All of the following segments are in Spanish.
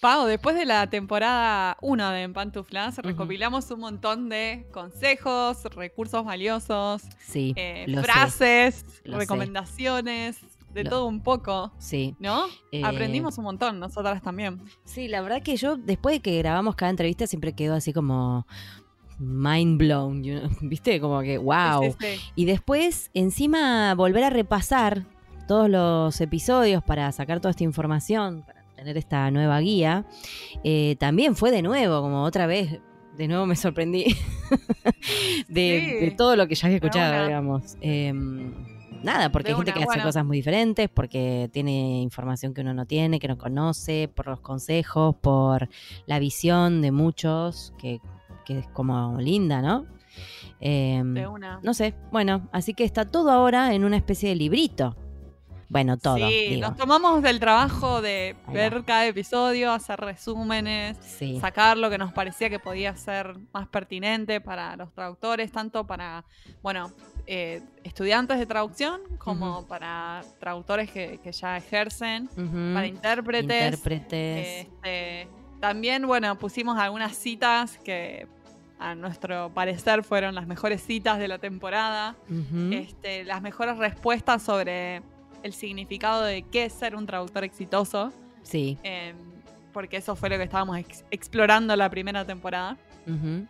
Pau, después de la temporada 1 de En Pantuflas, recopilamos un montón de consejos, recursos valiosos, Sí, eh, frases, sé. recomendaciones, de Lo- todo un poco, sí. ¿no? Eh, Aprendimos un montón, nosotras también. Sí, la verdad que yo, después de que grabamos cada entrevista, siempre quedo así como mind blown, you know, ¿viste? Como que, wow. Sí, sí, sí. Y después, encima, volver a repasar todos los episodios para sacar toda esta información, para tener esta nueva guía, eh, también fue de nuevo, como otra vez, de nuevo me sorprendí de, Sí. de todo lo que ya había escuchado, una. digamos. Eh, nada, porque De hay gente una, que hace cosas muy diferentes, porque tiene información que uno no tiene, que no conoce, por los consejos, por la visión de muchos, que, que es como linda, ¿no? Eh, De una. no sé, bueno, así que está todo ahora en una especie de librito. Bueno, todo. sí, digo. nos tomamos del trabajo de ver cada episodio, hacer resúmenes, Sí. sacar lo que nos parecía que podía ser más pertinente para los traductores, tanto para, bueno, eh, estudiantes de traducción como para traductores que, que ya ejercen, para intérpretes. Intérpretes. Este, también, bueno, pusimos algunas citas que a nuestro parecer fueron las mejores citas de la temporada este, las mejores respuestas sobre el significado de qué es ser un traductor exitoso, Sí. em, porque eso fue lo que estábamos ex- explorando la primera temporada. ujú.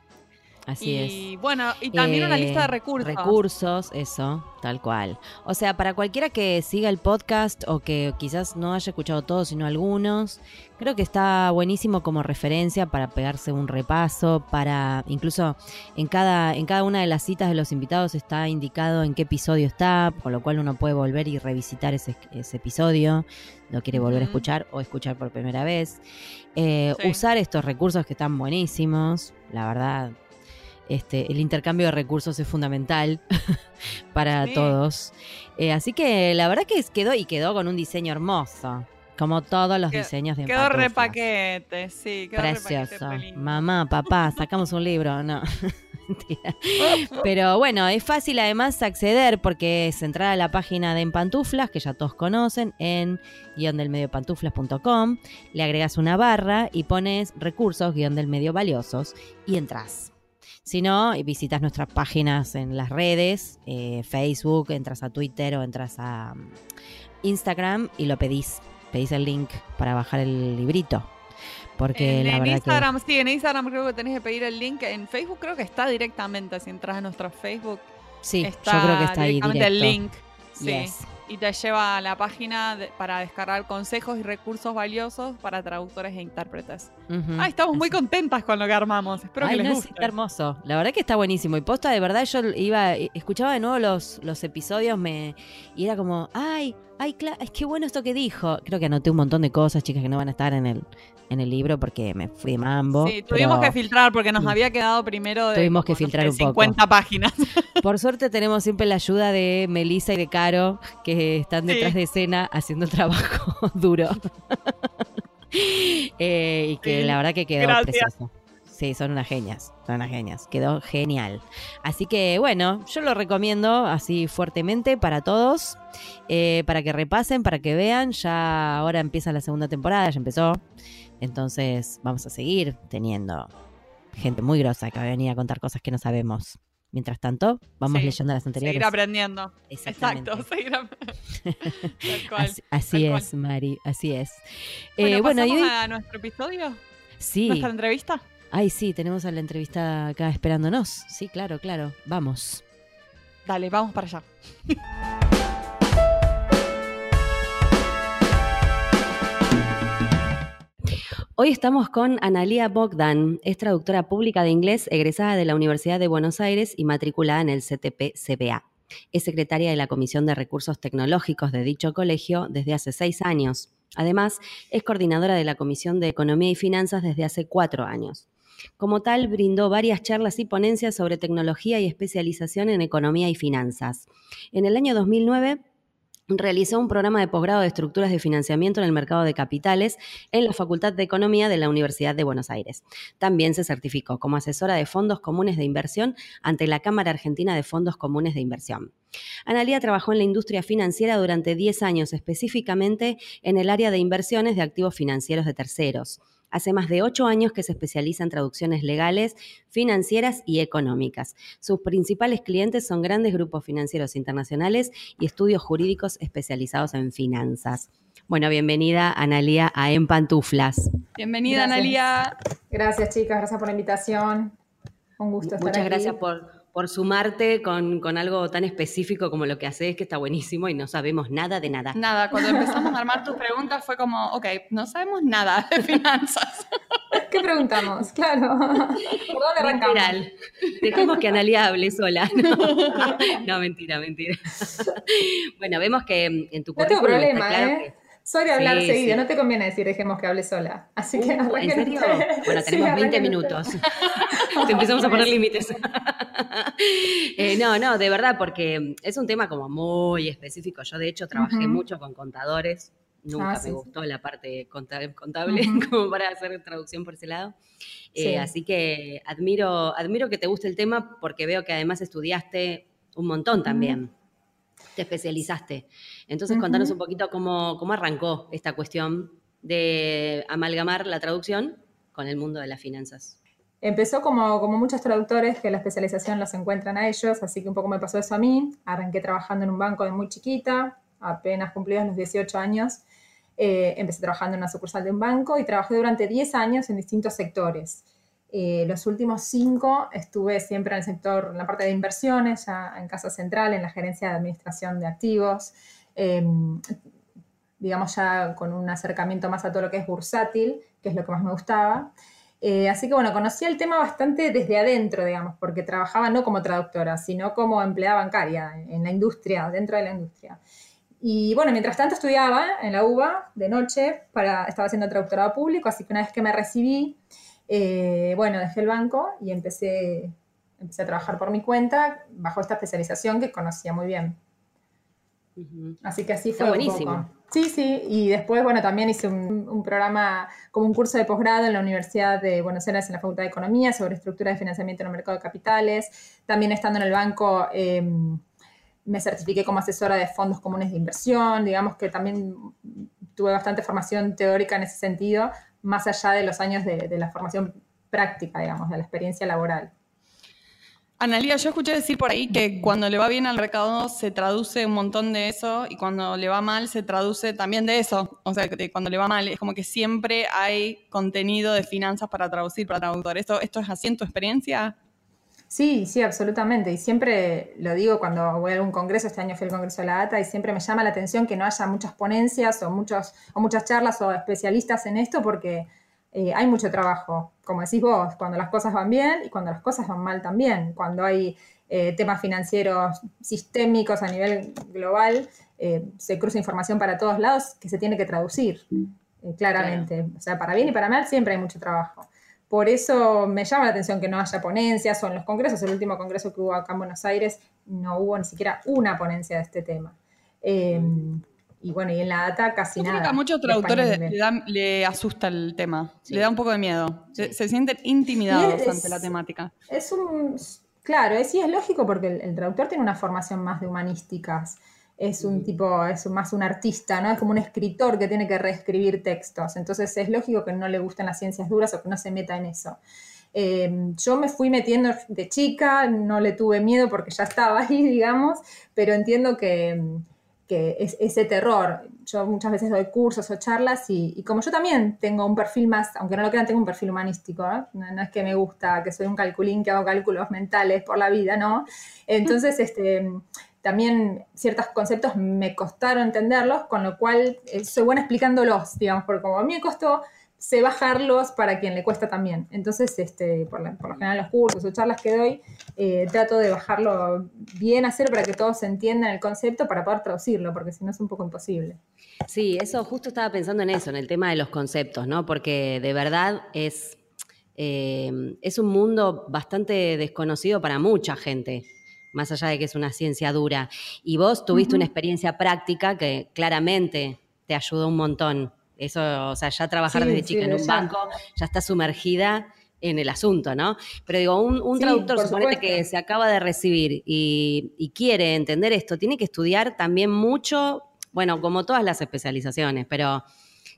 Así y es. bueno, y también una Eh, lista de recursos. Recursos, eso, tal cual. O sea, para cualquiera que siga el podcast o que quizás no haya escuchado todos, sino algunos, creo que está buenísimo como referencia para pegarse un repaso, para incluso en cada, en cada una de las citas de los invitados está indicado en qué episodio está, con lo cual uno puede volver y revisitar ese, ese episodio, lo quiere volver a escuchar o escuchar por primera vez. Eh, Sí. Usar estos recursos que están buenísimos, la verdad. Este, el intercambio de recursos es fundamental para Sí. todos. Eh, así que la verdad que quedó y quedó con un diseño hermoso, como todos los Quedó- diseños de Quedó re Empatuflas. paquete, sí, quedó Precioso. re. Mamá, papá, sacamos un libro. No. Mentira. Pero bueno, es fácil además acceder porque es entrar a la página de Empantuflas, que ya todos conocen, en guion del medio pantuflas.com, le agregas una barra y pones recursos guion del medio valiosos y entras. Si no, y visitas nuestras páginas en las redes, eh, Facebook, entras a Twitter o entras a mm, Instagram y lo pedís. Pedís el link para bajar el librito. Porque en, la en verdad Instagram, sí, en Instagram creo que tenés que pedir el link. En Facebook creo que está directamente. Si entras a nuestro Facebook, sí, está yo creo que está ahí directamente el link. Sí. Y te lleva a la página de- para descargar consejos y recursos valiosos para traductores e intérpretes. Ujú, Ah, estamos muy contentas con lo que armamos. Espero Ay, que les no, guste. está hermoso. La verdad que está buenísimo. Y posta, de verdad, yo iba, escuchaba de nuevo los, los episodios me, y era como, ay, ay, cla- es que bueno esto que dijo. Creo que anoté un montón de cosas, chicas, que no van a estar en el, en el libro porque me fui de mambo. Sí, tuvimos pero que filtrar porque nos había quedado primero de Tuvimos que no filtrar sé, un poco. 50 páginas. Por suerte tenemos siempre la ayuda de Melissa y de Caro, que están Sí. detrás de escena haciendo el trabajo duro. Eh, y que Sí, la verdad que quedó gracias. precioso. Sí, son unas genias, son unas genias. Quedó genial. Así que bueno, yo lo recomiendo así fuertemente para todos, eh, para que repasen, para que vean. Ya ahora empieza la segunda temporada, ya empezó. Entonces vamos a seguir teniendo gente muy grosa que va a venir a contar cosas que no sabemos. Mientras tanto, vamos Sí, leyendo las anteriores. Seguir aprendiendo. Exactamente. Exacto, seguir aprendiendo. Tal cual. Así, así tal cual. es, Mari, así es. Bueno, Eh, bueno, y ¿pasamos hoy, a nuestro episodio? sí, ¿Nuestra entrevista? Ay, sí, tenemos a la entrevista acá esperándonos. Sí, claro, claro. Vamos. Dale, vamos para allá. Hoy estamos con Analia Bogdan, es traductora pública de inglés, egresada de la Universidad de Buenos Aires y matriculada en el CTP-CBA. Es secretaria de la Comisión de Recursos Tecnológicos de dicho colegio desde hace seis años. Además, es coordinadora de la Comisión de Economía y Finanzas desde hace cuatro años. Como tal, brindó varias charlas y ponencias sobre tecnología y especialización en economía y finanzas. En el año 2009 realizó un programa de posgrado de estructuras de financiamiento en el mercado de capitales en la Facultad de Economía de la Universidad de Buenos Aires. También se certificó como asesora de fondos comunes de inversión ante la Cámara Argentina de Fondos Comunes de Inversión. Analía trabajó en la industria financiera durante 10 años, específicamente en el área de inversiones de activos financieros de terceros. Hace más de ocho años que se especializa en traducciones legales, financieras y económicas. Sus principales clientes son grandes grupos financieros internacionales y estudios jurídicos especializados en finanzas. Bueno, bienvenida Analía a En Pantuflas. Bienvenida Analía. Gracias chicas, gracias por la invitación. Un gusto estar Muchas aquí. gracias por, por sumarte con, con, algo tan específico como lo que haces, que está buenísimo y no sabemos nada de nada. Nada, cuando empezamos a armar tus preguntas fue como, ok, no sabemos nada de finanzas. ¿Qué preguntamos? Claro. ¿Por dónde arrancamos? Literal. Dejemos que Analia hable sola. No, no mentira, mentira. bueno, vemos que en tu No tengo currículum problema, está claro ¿eh? que Soy de hablar Sí, seguido, sí. no te conviene decir dejemos que hable sola. Así que Uh, ¿En arranquen serio? Bueno, Sí, tenemos 20 arranquen minutos. ustedes. Te empezamos a poner límites. Eh, no, no, de verdad, porque es un tema como muy específico. Yo, de hecho, trabajé mucho con contadores. Nunca Ah, me sí, sí. gustó la parte conta- contable como para hacer traducción por ese lado. Eh, Sí. Así que admiro, admiro que te guste el tema porque veo que además estudiaste un montón también. Te especializaste. Entonces, contanos Ujú. un poquito cómo, cómo arrancó esta cuestión de amalgamar la traducción con el mundo de las finanzas. Empezó como, como muchos traductores que la especialización los encuentran a ellos, así que un poco me pasó eso a mí. Arranqué trabajando en un banco de muy chiquita, apenas cumplidos los 18 años. Eh, empecé trabajando en una sucursal de un banco y trabajé durante 10 años en distintos sectores. Eh, los últimos 5 estuve siempre en el sector, en la parte de inversiones, ya en Casa Central, en la gerencia de administración de activos. Eh, digamos ya con un acercamiento más a todo lo que es bursátil, que es lo que más me gustaba. Eh, así que bueno, conocía el tema bastante desde adentro, digamos, porque trabajaba no como traductora, sino como empleada bancaria en la industria, dentro de la industria. Y bueno, mientras tanto estudiaba en la UBA de noche, para, estaba haciendo traductorado público, así que una vez que me recibí, eh, bueno, dejé el banco y empecé, empecé a trabajar por mi cuenta bajo esta especialización que conocía muy bien. Así que así Está fue. un buenísimo. poco. Sí, sí, y después, bueno, también hice un, un programa como un curso de posgrado en la Universidad de Buenos Aires en la Facultad de Economía sobre estructura de financiamiento en el mercado de capitales. También estando en el banco eh, me certifiqué como asesora de fondos comunes de inversión, digamos que también tuve bastante formación teórica en ese sentido, más allá de los años de, la formación práctica, digamos, de la experiencia laboral. Analia, yo escuché decir por ahí que cuando le va bien al recaudo se traduce un montón de eso y cuando le va mal se traduce también de eso. O sea, que cuando le va mal es como que siempre hay contenido de finanzas para traducir para traductor. ¿Esto, esto es así en tu experiencia? Sí, sí, absolutamente. Y siempre lo digo cuando voy a algún congreso, este año fui al Congreso de la ATA, y siempre me llama la atención que no haya muchas ponencias o, muchos, o muchas charlas o especialistas en esto porque eh, hay mucho trabajo, como decís vos, cuando las cosas van bien y cuando las cosas van mal también. Cuando hay eh, temas financieros sistémicos a nivel global, eh, se cruza información para todos lados que se tiene que traducir, eh, claramente. O sea, para bien y para mal siempre hay mucho trabajo. Por eso me llama la atención que no haya ponencias o en los congresos. El último congreso que hubo acá en Buenos Aires no hubo ni siquiera una ponencia de este tema. Eh, y bueno, y en la data casi Yo nada. creo que a muchos traductores le, asusta el tema, Sí. le da un poco de miedo, se, sienten intimidados es- ante la temática. Es un. Claro, es, sí, es lógico porque el, el traductor tiene una formación más de humanísticas. Es un tipo, es más un artista, ¿no? Es como un escritor que tiene que reescribir textos. Entonces es lógico que no le gusten las ciencias duras o que no se meta en eso. Eh, yo me fui metiendo de chica, no le tuve miedo porque ya estaba ahí, digamos, pero entiendo que, que es, ese terror. Yo muchas veces doy cursos o charlas y, y como yo también tengo un perfil más, aunque no lo crean, tengo un perfil humanístico, ¿eh? no, no es que me gusta, que soy un calculín que hago cálculos mentales por la vida, ¿no? Entonces, este, también ciertos conceptos me costaron entenderlos, con lo cual eh, soy buena explicándolos, digamos, porque como a mí me costó, sé bajarlos para quien le cuesta también. Entonces, este, por, la- lo general los cursos o charlas que doy, eh, trato de bajarlo bien a cero para que todos entiendan el concepto para poder traducirlo, porque si no es un poco imposible. Sí, eso justo estaba pensando en eso, en el tema de los conceptos, ¿no? Porque de verdad es, eh, es un mundo bastante desconocido para mucha gente, más allá de que es una ciencia dura. Y vos tuviste una experiencia práctica que claramente te ayudó un montón. Eso, o sea, ya trabajar Sí, desde sí, chica en un ya. banco, ya está sumergida en el asunto, ¿no? Pero digo, un, un Sí, traductor, suponete que se acaba de recibir y, y quiere entender esto, tiene que estudiar también mucho, bueno, como todas las especializaciones, pero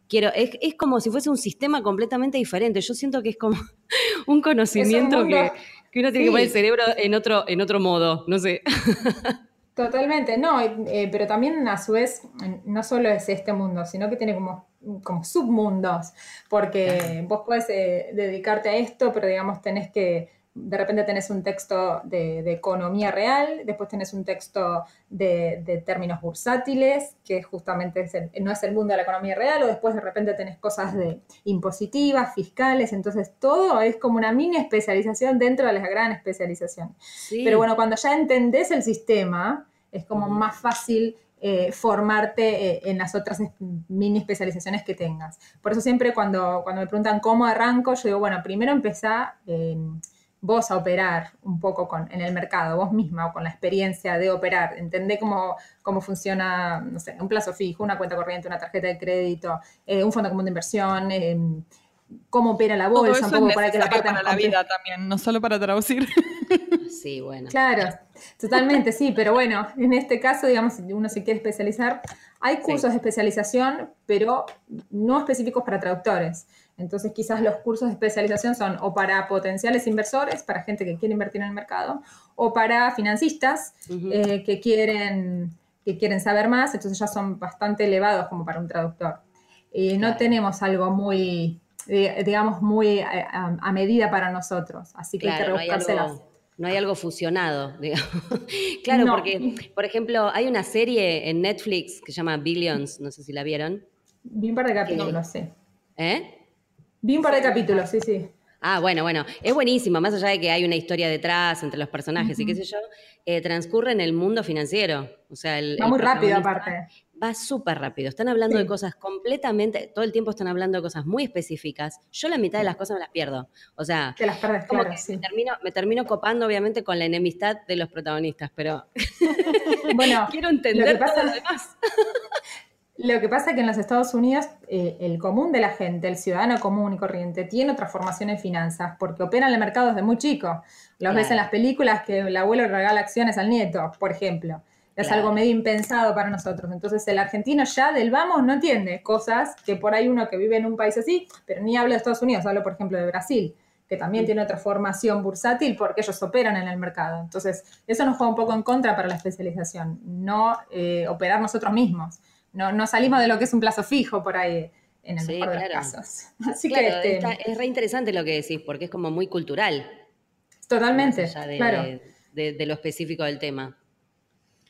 quiero, es, es como si fuese un sistema completamente diferente. Yo siento que es como un conocimiento que, que, uno tiene que poner el cerebro en otro, en otro modo, no sé. Totalmente, no, eh, pero también a su vez no solo es este mundo, sino que tiene como, como submundos, porque vos puedes eh, dedicarte a esto, pero digamos tenés que, de repente tenés un texto de, economía real, después tenés un texto de, términos bursátiles, que justamente no es el mundo de la economía real, o después de repente tenés cosas de impositivas, fiscales, entonces todo es como una mini especialización dentro de la gran especialización. Pero bueno, cuando ya entendés el sistema, es como más fácil eh, formarte eh, en las otras mini especializaciones que tengas. Por eso siempre cuando, cuando me preguntan cómo arranco, yo digo, bueno, primero empezá vos a operar un poco con, en el mercado, vos misma o con la experiencia de operar, entendé cómo, cómo funciona, no sé, un plazo fijo, una cuenta corriente, una tarjeta de crédito, eh, un fondo común de inversión, eh, cómo opera la bolsa, un poco para que la parte para la vida también, no solo para traducir. Sí, bueno. Claro, totalmente, sí, pero bueno, en este caso, digamos, si uno se quiere especializar, hay cursos de especialización, pero no específicos para traductores. Entonces, quizás los cursos de especialización son o para potenciales inversores, para gente que quiere invertir en el mercado, o para financistas eh, que, quieren, que quieren saber más, entonces ya son bastante elevados como para un traductor. Eh, no tenemos algo muy, eh, digamos, muy a, medida para nosotros, así que hay que rebuscárselas. No hay algo fusionado, digamos. claro, porque, por ejemplo, hay una serie en Netflix que se llama Billions, no sé si la vieron. Vi un par de capítulos, sí. ¿Eh? Vi un par de capítulos, sí, sí. Ah, bueno, bueno, es buenísimo, más allá de que hay una historia detrás entre los personajes y qué sé yo, eh, transcurre en el mundo financiero. O sea, el, va muy rápido aparte. Va súper rápido. Están hablando de cosas completamente, todo el tiempo están hablando de cosas muy específicas. Yo la mitad de las cosas me las pierdo. O sea, que las pierdes, claro, me, termino, me termino copando obviamente con la enemistad de los protagonistas, pero bueno, quiero entender lo todo lo demás. Lo que pasa es que en los Estados Unidos eh, el común de la gente, el ciudadano común y corriente, tiene otra formación en finanzas porque operan en el mercado desde muy chico. Los ves en las películas que el abuelo regala acciones al nieto, por ejemplo. Es algo medio impensado para nosotros. Entonces el argentino ya del vamos no entiende cosas que por ahí uno que vive en un país así, pero ni hablo de Estados Unidos, hablo por ejemplo de Brasil que también tiene otra formación bursátil porque ellos operan en el mercado. Entonces, eso nos juega un poco en contra para la especialización, no eh, operar nosotros mismos no, salimos de lo que es un plazo fijo por ahí en el mejor de los casos. Así que este, es re interesante lo que decís, porque es como muy cultural. Totalmente, de, claro. De, lo específico del tema.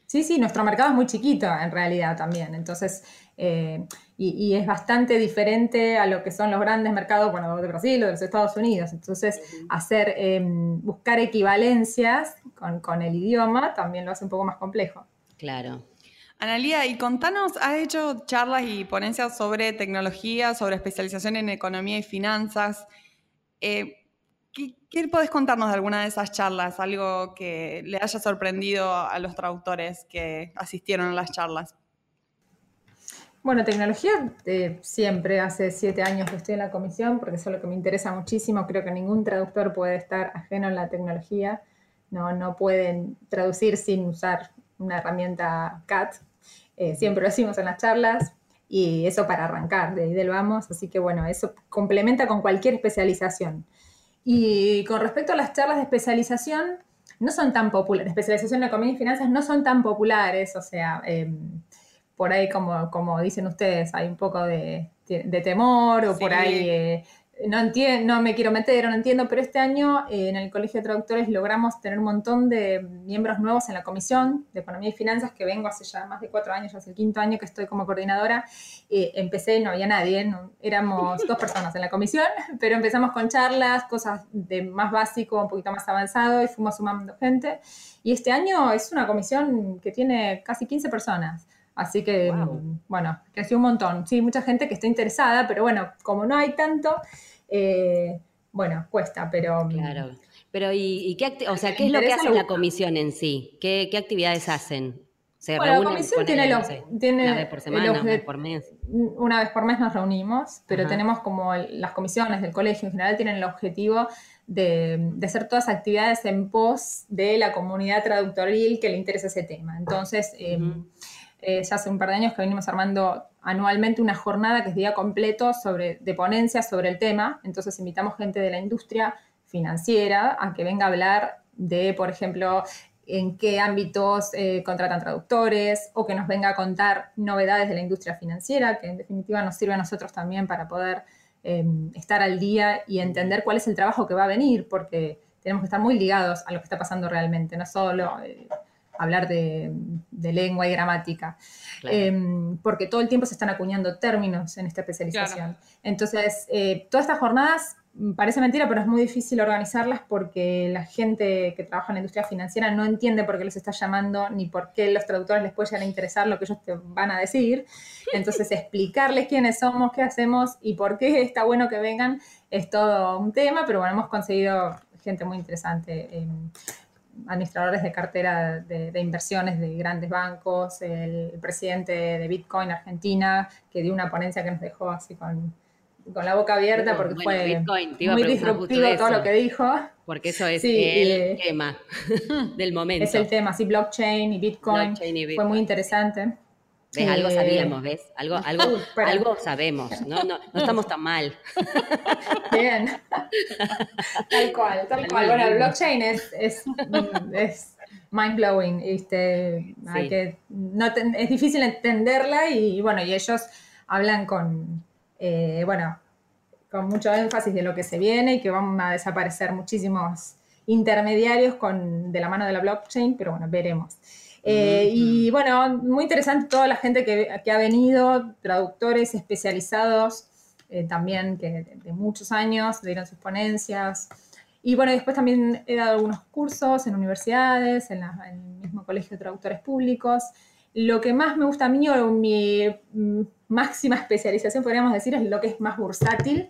Sí, sí, nuestro mercado es muy chiquito en realidad también. Entonces, eh, y, es bastante diferente a lo que son los grandes mercados, bueno, de Brasil o de los Estados Unidos. Entonces, hacer, em, buscar equivalencias con, con el idioma también lo hace un poco más complejo. Claro. Analía, y contanos, has hecho charlas y ponencias sobre tecnología, sobre especialización en economía y finanzas. Eh, ¿qué, podés contarnos de alguna de esas charlas? Algo que le haya sorprendido a los traductores que asistieron a las charlas. Bueno, tecnología eh, siempre, hace siete años que estoy en la comisión, porque eso es lo que me interesa muchísimo. Creo que ningún traductor puede estar ajeno a la tecnología. No, no pueden traducir sin usar una herramienta CAT, eh, siempre lo decimos en las charlas, y eso para arrancar, de ahí del vamos, así que bueno, eso complementa con cualquier especialización. Y con respecto a las charlas de especialización, no son tan populares, especialización en economía y finanzas no son tan populares, o sea, em, por ahí como, como dicen ustedes, hay un poco de, temor o por ahí eh, no, entiendo, no me quiero meter, no entiendo, pero este año eh, en el Colegio de Traductores logramos tener un montón de miembros nuevos en la Comisión de Economía y Finanzas, que vengo hace ya más de cuatro años, ya es el quinto año que estoy como coordinadora. Eh, empecé, no había nadie, éramos dos personas en la comisión, pero empezamos con charlas, cosas de más básico, un poquito más avanzado, y fuimos sumando gente. Y este año es una comisión que tiene casi 15 personas. Así que, bueno, creció un montón. Sí, mucha gente que está interesada, pero bueno, como no hay tanto, eh, bueno, cuesta, pero... Mm, claro. Pero, ¿y, qué, o sea, qué es lo que hace la comisión en sí? ¿Qué, actividades hacen? bueno, la comisión tiene, tiene una vez por semana, una vez por mes. Una vez por mes nos reunimos, pero tenemos como las comisiones del colegio en general tienen el objetivo de, hacer todas actividades en pos de la comunidad traductoril que le interesa ese tema. Entonces, em, eh, ya hace un par de años que venimos armando anualmente una jornada que es día completo sobre, de ponencias sobre el tema. Entonces invitamos gente de la industria financiera a que venga a hablar de, por ejemplo, en qué ámbitos eh, contratan traductores o que nos venga a contar novedades de la industria financiera, que en definitiva nos sirve a nosotros también para poder em, estar al día y entender cuál es el trabajo que va a venir, porque tenemos que estar muy ligados a lo que está pasando realmente, no solo eh, hablar de, lengua y gramática, em, porque todo el tiempo se están acuñando términos en esta especialización. Entonces, eh, todas estas jornadas parece mentira, pero es muy difícil organizarlas porque la gente que trabaja en la industria financiera no entiende por qué les está llamando ni por qué los traductores les puede llegar a interesar lo que ellos te van a decir. Entonces, explicarles quiénes somos, qué hacemos y por qué está bueno que vengan es todo un tema, pero bueno, hemos conseguido gente muy interesante. Administradores de cartera de, inversiones de grandes bancos, el presidente de Bitcoin Argentina, que dio una ponencia que nos dejó así con con la boca abierta porque fue muy disruptivo todo lo que dijo. Porque eso es el tema del momento. Es el tema, sí, blockchain y Bitcoin. Fue muy interesante. ¿Ves? Algo sabíamos, ¿ves? Algo, algo, algo sabemos, ¿no? ¿no? No estamos tan mal. Bien. Tal cual, tal cual. Bueno, el blockchain es, es, es mind blowing. Este, hay que, no es difícil entenderla y bueno, y ellos hablan con, eh, bueno, con mucho énfasis de lo que se viene y que van a desaparecer muchísimos intermediarios con, de la mano de la blockchain, pero bueno, veremos. Eh, y bueno, muy interesante toda la gente que, ha venido, traductores especializados eh, también que de, muchos años dieron sus ponencias. Y bueno, después también he dado algunos cursos en universidades, en, en el mismo colegio de traductores públicos. Lo que más me gusta a mí, o mi mm, máxima especialización, podríamos decir, es lo que es más bursátil.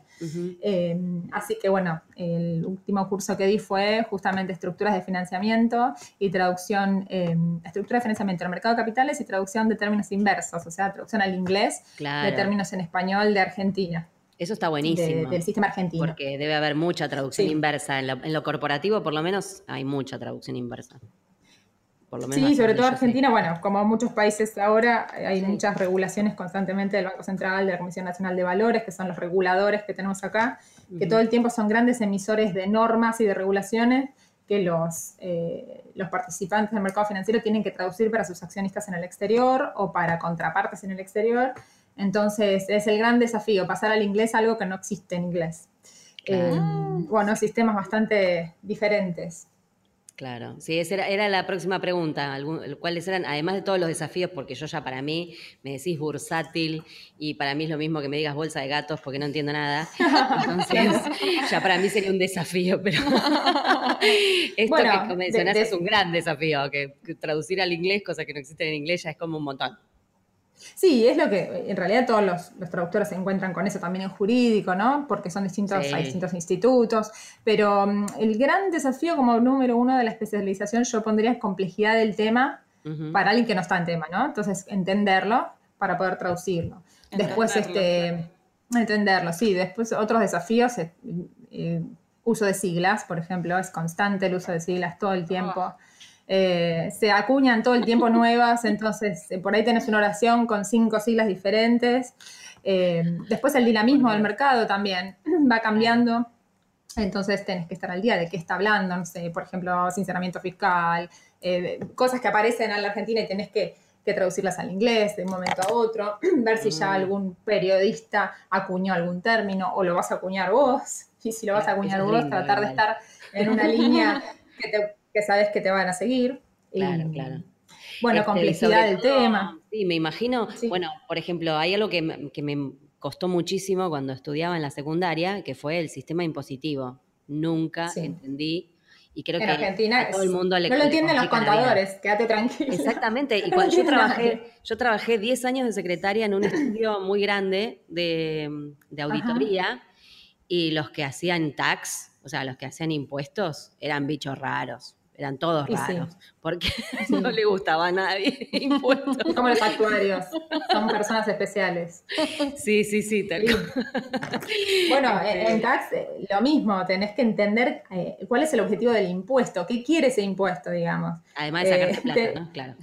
Eh, así que bueno, el último curso que di fue justamente estructuras de financiamiento y traducción, eh, estructura de financiamiento en el mercado de capitales y traducción de términos inversos, o sea, traducción al inglés de términos en español de Argentina. Eso está buenísimo. del sistema argentino. Porque debe haber mucha traducción inversa. en lo corporativo, por lo menos, hay mucha traducción inversa sí, sobre todo Argentina, bueno, como muchos países ahora, hay muchas regulaciones constantemente del Banco Central, de la Comisión Nacional de Valores, que son los reguladores que tenemos acá, que todo el tiempo son grandes emisores de normas y de regulaciones que los, eh, los participantes del mercado financiero tienen que traducir para sus accionistas en el exterior o para contrapartes en el exterior. Entonces, es el gran desafío, pasar al inglés algo que no existe en inglés. Eh, bueno, sistemas bastante diferentes. Claro, sí, esa era, la próxima pregunta. ¿Cuáles eran, además de todos los desafíos, porque yo ya para mí me decís bursátil y para mí es lo mismo que me digas bolsa de gatos porque no entiendo nada. Entonces, ya para mí sería un desafío, pero esto que mencionás es un gran desafío, que traducir al inglés, cosas que no existen en inglés, ya es como un montón. Sí, es lo que en realidad todos los, traductores se encuentran con eso también en jurídico, ¿no? Porque son distintos, hay distintos institutos, pero mm, el gran desafío como número uno de la especialización yo pondría es complejidad del tema para alguien que no está en tema, ¿no? Entonces, entenderlo para poder traducirlo. Después, este, entenderlo, sí. Después, otros desafíos, eh, eh, uso de siglas, por ejemplo, es constante el uso de siglas todo el tiempo. Oh. Eh, se acuñan todo el tiempo nuevas, entonces eh, por ahí tenés una oración con cinco siglas diferentes. Eh, después el dinamismo del mercado también va cambiando, entonces tenés que estar al día de qué está hablando, no sé, por ejemplo, sinceramiento fiscal, cosas que aparecen en la Argentina y tenés que, traducirlas al inglés de un momento a otro, ver si ya mm. algún periodista acuñó algún término o lo vas a acuñar vos, y si lo vas a acuñar vos, tratar de estar en una línea que te que sabes que te van a seguir. Claro, claro. Bueno, este, complejidad del tema. Sí, me imagino, bueno, por ejemplo, hay algo que, me costó muchísimo cuando estudiaba en la secundaria, que fue el sistema impositivo. Nunca entendí y creo en que Argentina todo el mundo le No lo entienden los contadores, quédate tranquilo. Exactamente, y cuando yo trabajé, yo trabajé 10 años de secretaria en un estudio muy grande de, auditoría y los que hacían tax, o sea, los que hacían impuestos, eran bichos raros eran todos raros, porque no le gustaba a nadie impuestos. Como los actuarios, son personas especiales. Sí, sí, sí, tal Bueno, en tax eh, lo mismo, tenés que entender eh, cuál es el objetivo del impuesto, qué quiere ese impuesto, digamos. Además de sacarte plata, ¿no? Claro.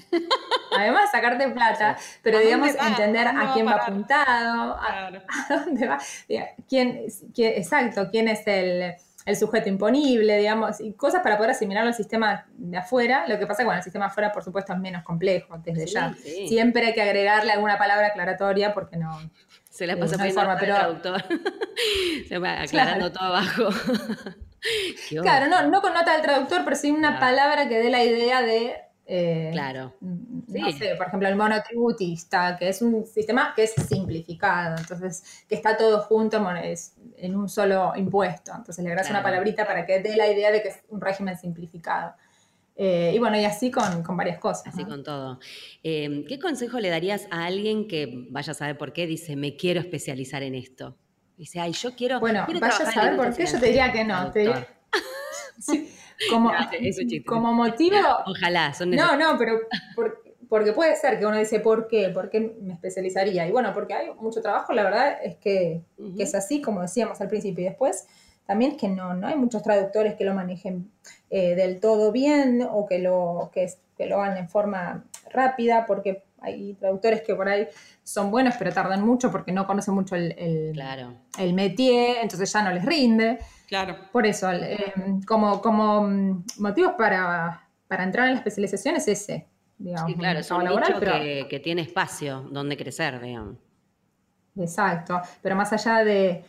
Además de sacarte plata, pero digamos entender a quién va apuntado, a, dónde va, quién, exacto, quién es el, sujeto imponible, digamos, y cosas para poder asimilarlo al sistema de afuera. Lo que pasa con el sistema afuera, por supuesto, es menos complejo desde ya. Siempre hay que agregarle alguna palabra aclaratoria porque no. Se la pasa eh, forma, pero... traductor. Se va aclarando todo abajo. claro, no, no con nota del traductor, pero sí una palabra que dé la idea de eh, claro. No sé, por ejemplo, el monotributista, que es un sistema que es simplificado, entonces, que está todo junto en un solo impuesto. Entonces, le agregas una palabrita para que dé la idea de que es un régimen simplificado. Eh, y bueno, y así con, varias cosas. Así con todo. Eh, ¿Qué consejo le darías a alguien que vaya a saber por qué dice, me quiero especializar en esto? Dice, ay, yo quiero. Bueno, vaya a saber por qué, yo te diría que no. Te sí, como, como motivo. Ojalá, son No, no, pero porque puede ser que uno dice, ¿por qué? ¿Por qué me especializaría? Y bueno, porque hay mucho trabajo, la verdad es que, es así, como decíamos al principio. Y después también es que no, no hay muchos traductores que lo manejen eh, del todo bien o que lo, que, que lo hagan en forma rápida, porque hay traductores que por ahí son buenos, pero tardan mucho porque no conocen mucho el, el métier, entonces ya no les rinde. Claro. Por eso, eh, como, como mm, motivos para, entrar en la especialización es ese, digamos. Sí, claro, es un laboral, que, tiene espacio donde crecer, digamos. Exacto, pero más allá de,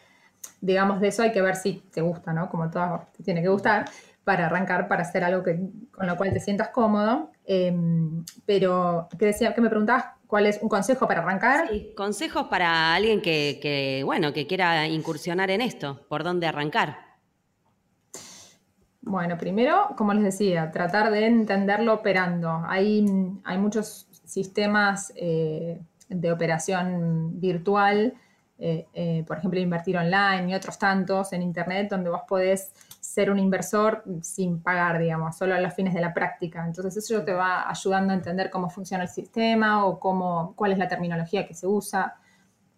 digamos, de eso hay que ver si te gusta, ¿no? Como todo te tiene que gustar para arrancar, para hacer algo que, con lo cual te sientas cómodo. Em, pero, ¿qué, decía, ¿qué me preguntabas? ¿Cuál es un consejo para arrancar? Sí, consejos para alguien que, que, bueno, que quiera incursionar en esto. ¿Por dónde arrancar? Bueno, primero, como les decía, tratar de entenderlo operando. Hay, hay muchos sistemas eh, de operación virtual, eh, eh, por ejemplo, invertir online y otros tantos en Internet, donde vos podés ser un inversor sin pagar, digamos, solo a los fines de la práctica. Entonces eso te va ayudando a entender cómo funciona el sistema o cómo, cuál es la terminología que se usa.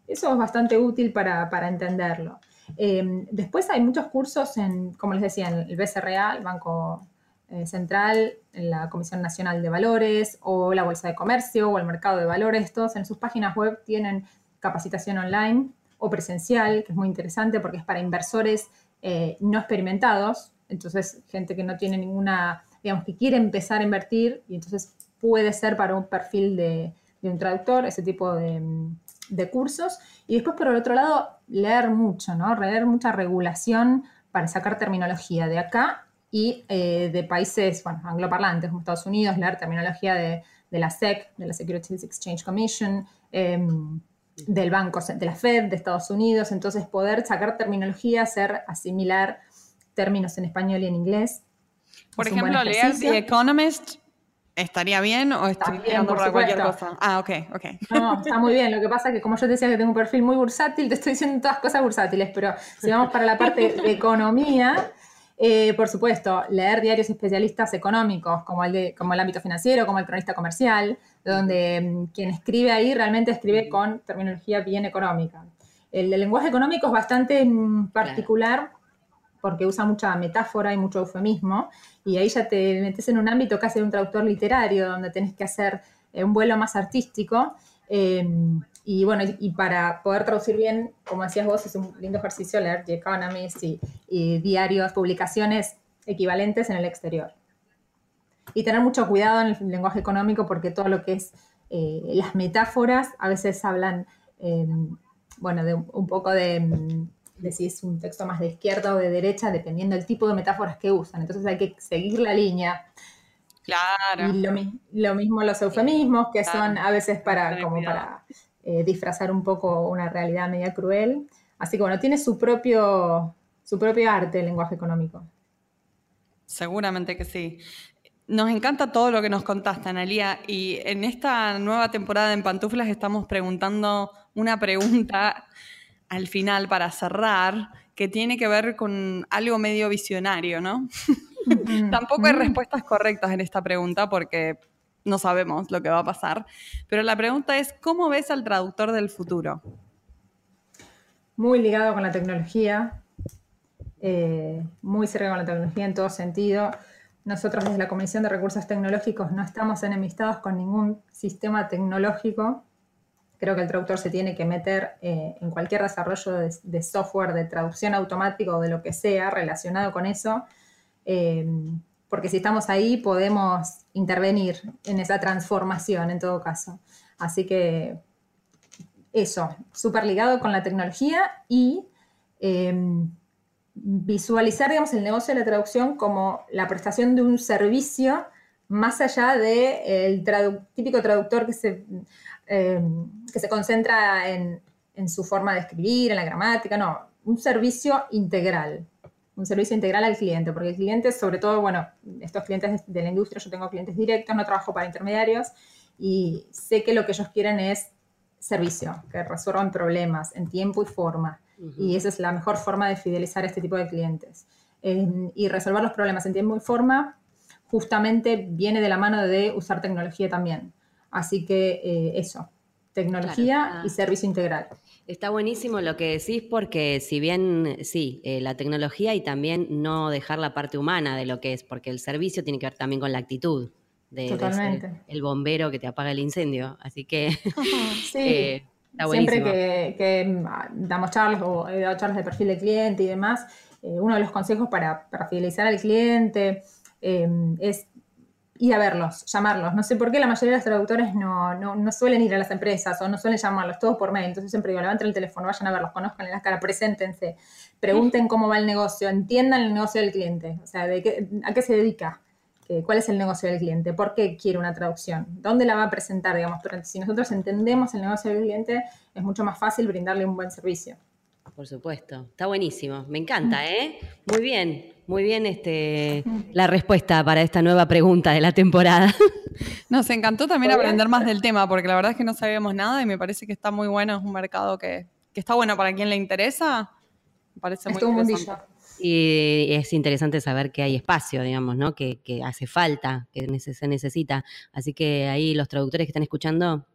Eso es bastante útil para, para entenderlo. Em, después hay muchos cursos en, como les decía, en el BCRA, el Banco eh, Central, en la Comisión Nacional de Valores o la Bolsa de Comercio o el Mercado de Valores, todos en sus páginas web tienen capacitación online o presencial, que es muy interesante porque es para inversores eh, no experimentados, entonces gente que no tiene ninguna, digamos, que quiere empezar a invertir y entonces puede ser para un perfil de, de un traductor, ese tipo de, de cursos. Y después, por el otro lado, leer mucho, ¿no? Leer mucha regulación para sacar terminología de acá y eh, de países, bueno, angloparlantes como Estados Unidos, leer terminología de, la SEC, de la Securities Exchange Commission, em, del Banco, de la Fed de Estados Unidos. Entonces, poder sacar terminología, hacer asimilar términos en español y en inglés. Por ejemplo, leer The Economist ¿Estaría bien o estoy mirando por cualquier cosa? Ah, ok, ok. No, está muy bien. Lo que pasa es que como yo te decía que tengo un perfil muy bursátil, te estoy diciendo todas cosas bursátiles, pero si vamos para la parte de economía, eh, por supuesto, leer diarios especialistas económicos, como el, de, como el ámbito financiero, como el cronista comercial, donde mm, quien escribe ahí realmente escribe con terminología bien económica. El, lenguaje económico es bastante mm, particular porque usa mucha metáfora y mucho eufemismo, y ahí ya te metes en un ámbito casi de un traductor literario, donde tenés que hacer eh, un vuelo más artístico. Eh, y bueno, y para poder traducir bien, como decías vos, es un lindo ejercicio leer The Economist y, diarios, publicaciones equivalentes en el exterior. Y tener mucho cuidado en el lenguaje económico porque todo lo que es eh, las metáforas a veces hablan, bueno, de un poco de de si es un texto más de izquierda o de derecha, dependiendo del tipo de metáforas que usan. Entonces hay que seguir la línea. Claro. Y lo, mismo los eufemismos, que son a veces para, como para eh, disfrazar un poco una realidad media cruel. Así que bueno, tiene su propio, su propio arte el lenguaje económico. Seguramente que sí. Nos encanta todo lo que nos contaste, Analia, y en esta nueva temporada en Pantuflas estamos preguntando una pregunta al final para cerrar, que tiene que ver con algo medio visionario, ¿no? Tampoco hay respuestas correctas en esta pregunta porque no sabemos lo que va a pasar. Pero la pregunta es, ¿cómo ves al traductor del futuro? Muy ligado con la tecnología, eh, muy cerca con la tecnología en todo sentido. Nosotros desde la Comisión de Recursos Tecnológicos no estamos enemistados con ningún sistema tecnológico. Creo que el traductor se tiene que meter eh, en cualquier desarrollo de, software de traducción automática o de lo que sea relacionado con eso. Eh, porque si estamos ahí podemos intervenir en esa transformación en todo caso. Así que eso, súper ligado con la tecnología y em, visualizar, digamos, el negocio de la traducción como la prestación de un servicio más allá del típico traductor que se, em, que se concentra en, en su forma de escribir, en la gramática, no, un servicio integral un servicio integral al cliente, porque el cliente, sobre todo, bueno, estos clientes de la industria, yo tengo clientes directos, no trabajo para intermediarios y sé que lo que ellos quieren es servicio, que resuelvan problemas en tiempo y forma. Y esa es la mejor forma de fidelizar a este tipo de clientes. y resolver los problemas en tiempo y forma justamente viene de la mano de usar tecnología también. Así que eh, eso, tecnología y servicio integral. Está buenísimo lo que decís porque si bien sí, eh, la tecnología y también no dejar la parte humana de lo que es, porque el servicio tiene que ver también con la actitud de, el bombero que te apaga el incendio. Así que sí. Eh, está buenísimo. Siempre que, mm, damos charlas o he dado charlas de perfil de cliente y demás, eh, uno de los consejos para, para fidelizar al cliente es ir a verlos, llamarlos. No sé por qué la mayoría de los traductores no, no, suelen ir a las empresas o no suelen llamarlos, todos por mail. Entonces siempre digo, levanten el teléfono, vayan a verlos, conozcan en la cara, preséntense, pregunten cómo va el negocio, entiendan el negocio del cliente, o sea, de qué, a qué se dedica, cuál es el negocio del cliente, por qué quiere una traducción, dónde la va a presentar, digamos. Pero si nosotros entendemos el negocio del cliente, es mucho más fácil brindarle un buen servicio. Por supuesto, está buenísimo, me encanta, ¿eh? Muy bien. Muy bien este, la respuesta para esta nueva pregunta de la temporada. Nos encantó también aprender más del tema, porque la verdad es que no sabíamos nada y me parece que está muy bueno, es un mercado que, está bueno para quien le interesa. Me parece muy interesante. Y es interesante saber que hay espacio, digamos, ¿no? Que, que hace falta, que se necesita. Así que ahí los traductores que están escuchando,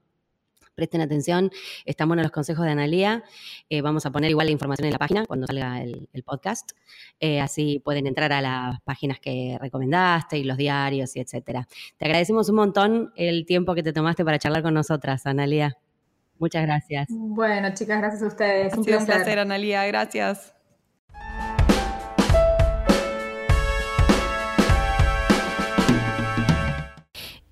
presten atención, están buenos los consejos de Analía. Eh, vamos a poner igual la información en la página cuando salga el, podcast. Eh, así pueden entrar a las páginas que recomendaste y los diarios y etcétera. Te agradecemos un montón el tiempo que te tomaste para charlar con nosotras, Analía. Muchas gracias. Bueno, chicas, gracias a ustedes. un placer, Analía. Gracias.